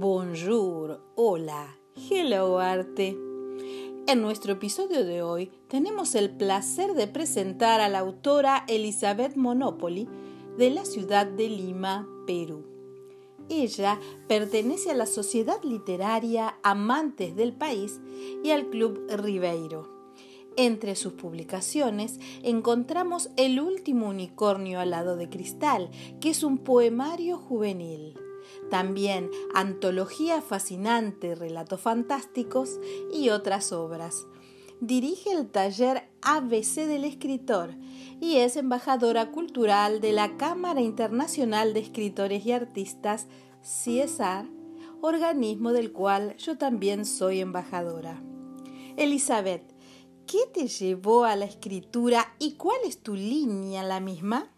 Bonjour, hola, hello arte. En nuestro episodio de hoy tenemos el placer de presentar a la autora Elizabeth Monopoli de la ciudad de Lima, Perú. Ella pertenece a la Sociedad Literaria Amantes del País y al Club Ribeiro. Entre sus publicaciones encontramos El último unicornio al lado de cristal, que es un poemario juvenil. También Antología fascinante, relatos fantásticos y otras obras. Dirige el taller ABC del escritor y es embajadora cultural de la Cámara Internacional de Escritores y Artistas, CIESAR, organismo del cual yo también soy embajadora. Elizabeth, ¿qué te llevó a la escritura y cuál es tu línea la misma?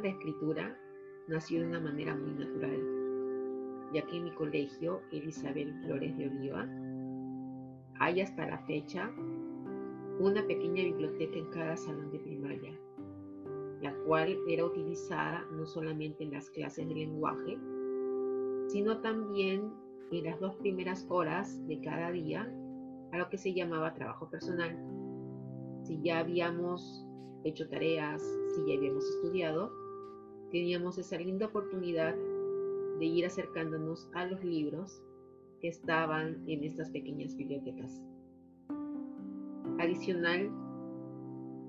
Con la escritura nació de una manera muy natural, ya que en mi colegio, Elizabeth Flores de Oliva, hay hasta la fecha una pequeña biblioteca en cada salón de primaria, la cual era utilizada no solamente en las clases de lenguaje, sino también en las dos primeras horas de cada día a lo que se llamaba trabajo personal. Si ya habíamos hecho tareas, si ya habíamos estudiado, teníamos esa linda oportunidad de ir acercándonos a los libros que estaban en estas pequeñas bibliotecas. Adicional,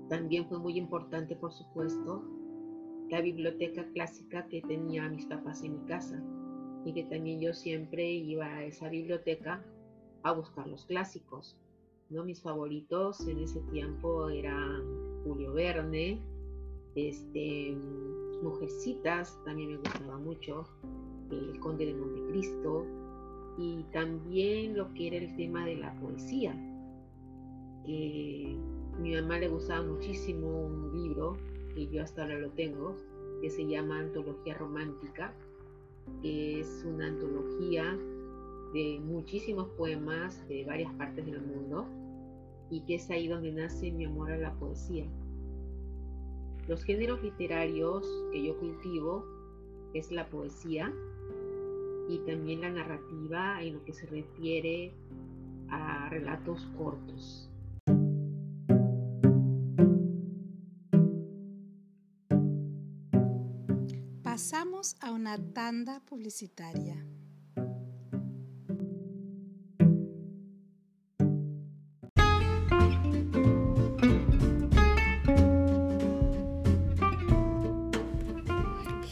también fue muy importante, por supuesto, la biblioteca clásica que tenía mis papás en mi casa y que también yo siempre iba a esa biblioteca a buscar los clásicos. ¿no? Mis favoritos en ese tiempo eran Julio Verne, este, Mujercitas, también me gustaba mucho, El Conde de Montecristo, y también lo que era el tema de la poesía, que a mi mamá le gustaba muchísimo un libro, que yo hasta ahora lo tengo, que se llama Antología Romántica, que es una antología de muchísimos poemas de varias partes del mundo y que es ahí donde nace mi amor a la poesía. Los géneros literarios que yo cultivo es la poesía y también la narrativa en lo que se refiere a relatos cortos. Pasamos a una tanda publicitaria.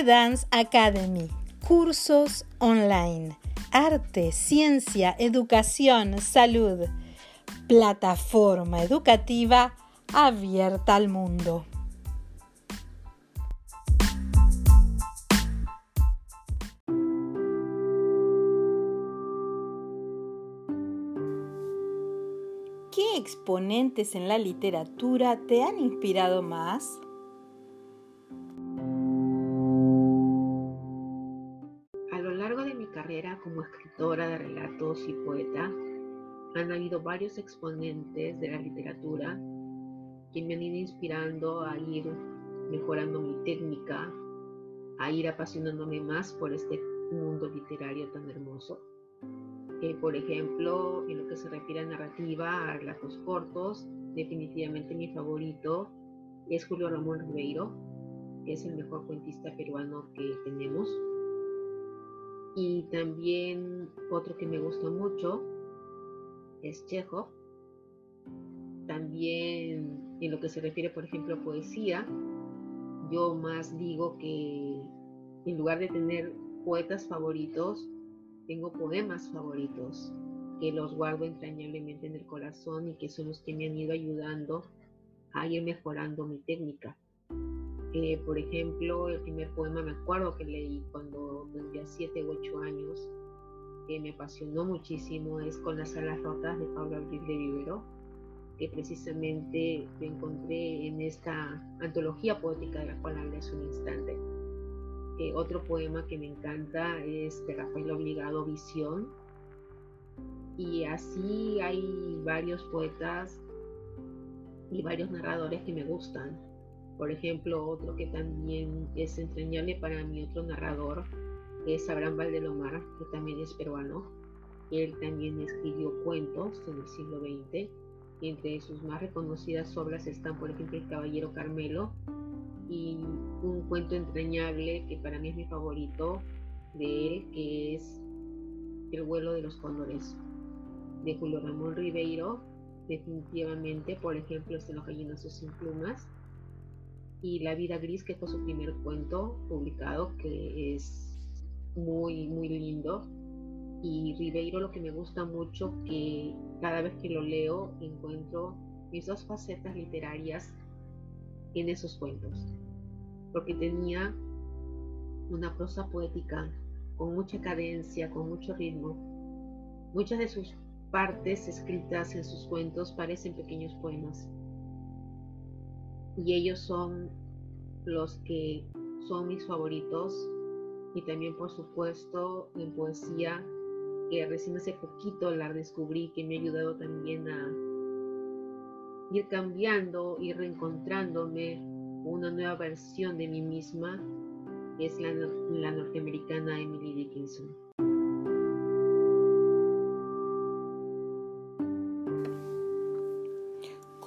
G-Dance Academy, cursos online, arte, ciencia, educación, salud, plataforma educativa abierta al mundo. ¿Qué exponentes en la literatura te han inspirado más? Poeta, han habido varios exponentes de la literatura que me han ido inspirando a ir mejorando mi técnica, a ir apasionándome más por este mundo literario tan hermoso. por ejemplo, en lo que se refiere a narrativa, a relatos cortos, definitivamente mi favorito es Julio Ramón Ribeiro, que es el mejor cuentista peruano que tenemos. Y también otro que me gusta mucho es Chekhov. También en lo que se refiere, por ejemplo, a poesía, yo más digo que en lugar de tener poetas favoritos, tengo poemas favoritos que los guardo entrañablemente en el corazón y que son los que me han ido ayudando a ir mejorando mi técnica. Eh, por ejemplo, el primer poema me acuerdo que leí cuando tendría 7 u 8 años, que me apasionó muchísimo, es Con las alas rotas de Pablo Abril de Vivero, que precisamente me encontré en esta antología poética de la cual hablé un instante. Eh, otro poema que me encanta es de Rafael Obligado, Visión. Y así hay varios poetas y varios narradores que me gustan. Por ejemplo, otro que también es entrañable para mí, otro narrador, es Abraham Valdelomar, que también es peruano. Él también escribió cuentos en el siglo XX. Entre sus más reconocidas obras están, por ejemplo, El Caballero Carmelo y un cuento entrañable que para mí es mi favorito de él, que es El vuelo de los cóndores, de Julio Ramón Ribeiro, definitivamente, por ejemplo, este Los gallinazos sin plumas, y La vida gris, que fue su primer cuento publicado, que es muy, muy lindo. Y Ribeiro lo que me gusta mucho, que cada vez que lo leo encuentro mis dos facetas literarias en esos cuentos, porque tenía una prosa poética con mucha cadencia, con mucho ritmo. Muchas de sus partes escritas en sus cuentos parecen pequeños poemas. Y ellos son los que son mis favoritos. Y también, por supuesto, en poesía, que recién hace poquito la descubrí, que me ha ayudado también a ir cambiando, ir reencontrándome una nueva versión de mí misma, es la, la norteamericana Emily Dickinson.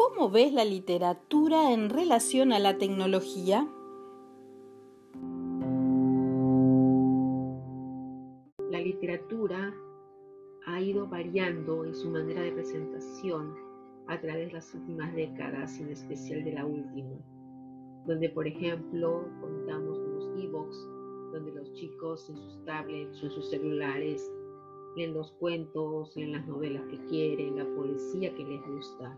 ¿Cómo ves la literatura en relación a la tecnología? La literatura ha ido variando en su manera de presentación a través de las últimas décadas, en especial de la última, donde por ejemplo contamos con los e-books, donde los chicos en sus tablets o en sus celulares leen los cuentos, leen las novelas que quieren, la poesía que les gusta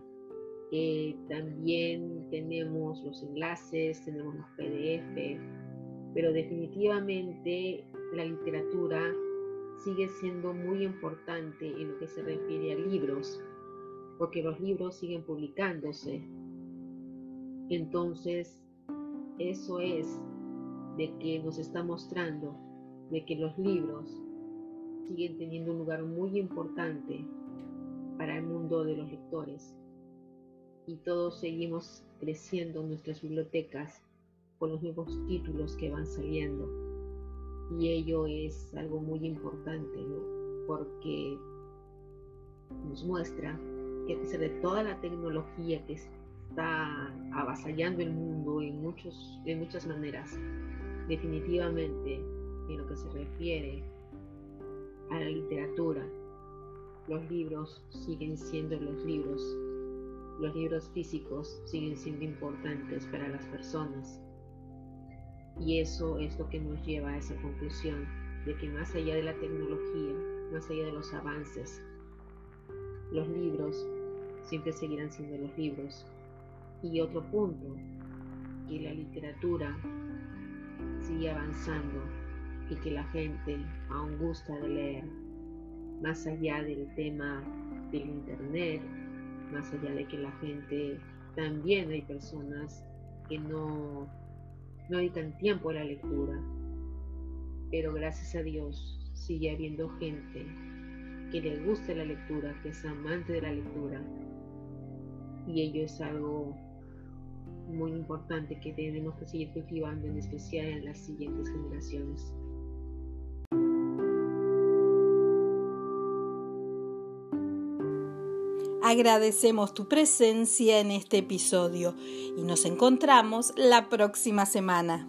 eh, también tenemos los enlaces, tenemos los PDF, pero definitivamente la literatura sigue siendo muy importante en lo que se refiere a libros, porque los libros siguen publicándose. Entonces, eso es de que nos está mostrando de que los libros siguen teniendo un lugar muy importante para el mundo de los lectores y todos seguimos creciendo en nuestras bibliotecas con los nuevos títulos que van saliendo. Y ello es algo muy importante, ¿no? Porque nos muestra que a pesar de toda la tecnología que está avasallando el mundo en, muchos, en muchas maneras, definitivamente en lo que se refiere a la literatura, los libros siguen siendo los libros los libros físicos siguen siendo importantes para las personas. Y eso es lo que nos lleva a esa conclusión de que más allá de la tecnología, más allá de los avances, los libros siempre seguirán siendo los libros. Y otro punto, que la literatura sigue avanzando y que la gente aún gusta de leer, más allá del tema del Internet más allá de que la gente, también hay personas que no, no dedican tiempo a la lectura, pero gracias a Dios sigue habiendo gente que le gusta la lectura, que es amante de la lectura, y ello es algo muy importante que tenemos que seguir cultivando, en especial en las siguientes generaciones. Agradecemos tu presencia en este episodio y nos encontramos la próxima semana.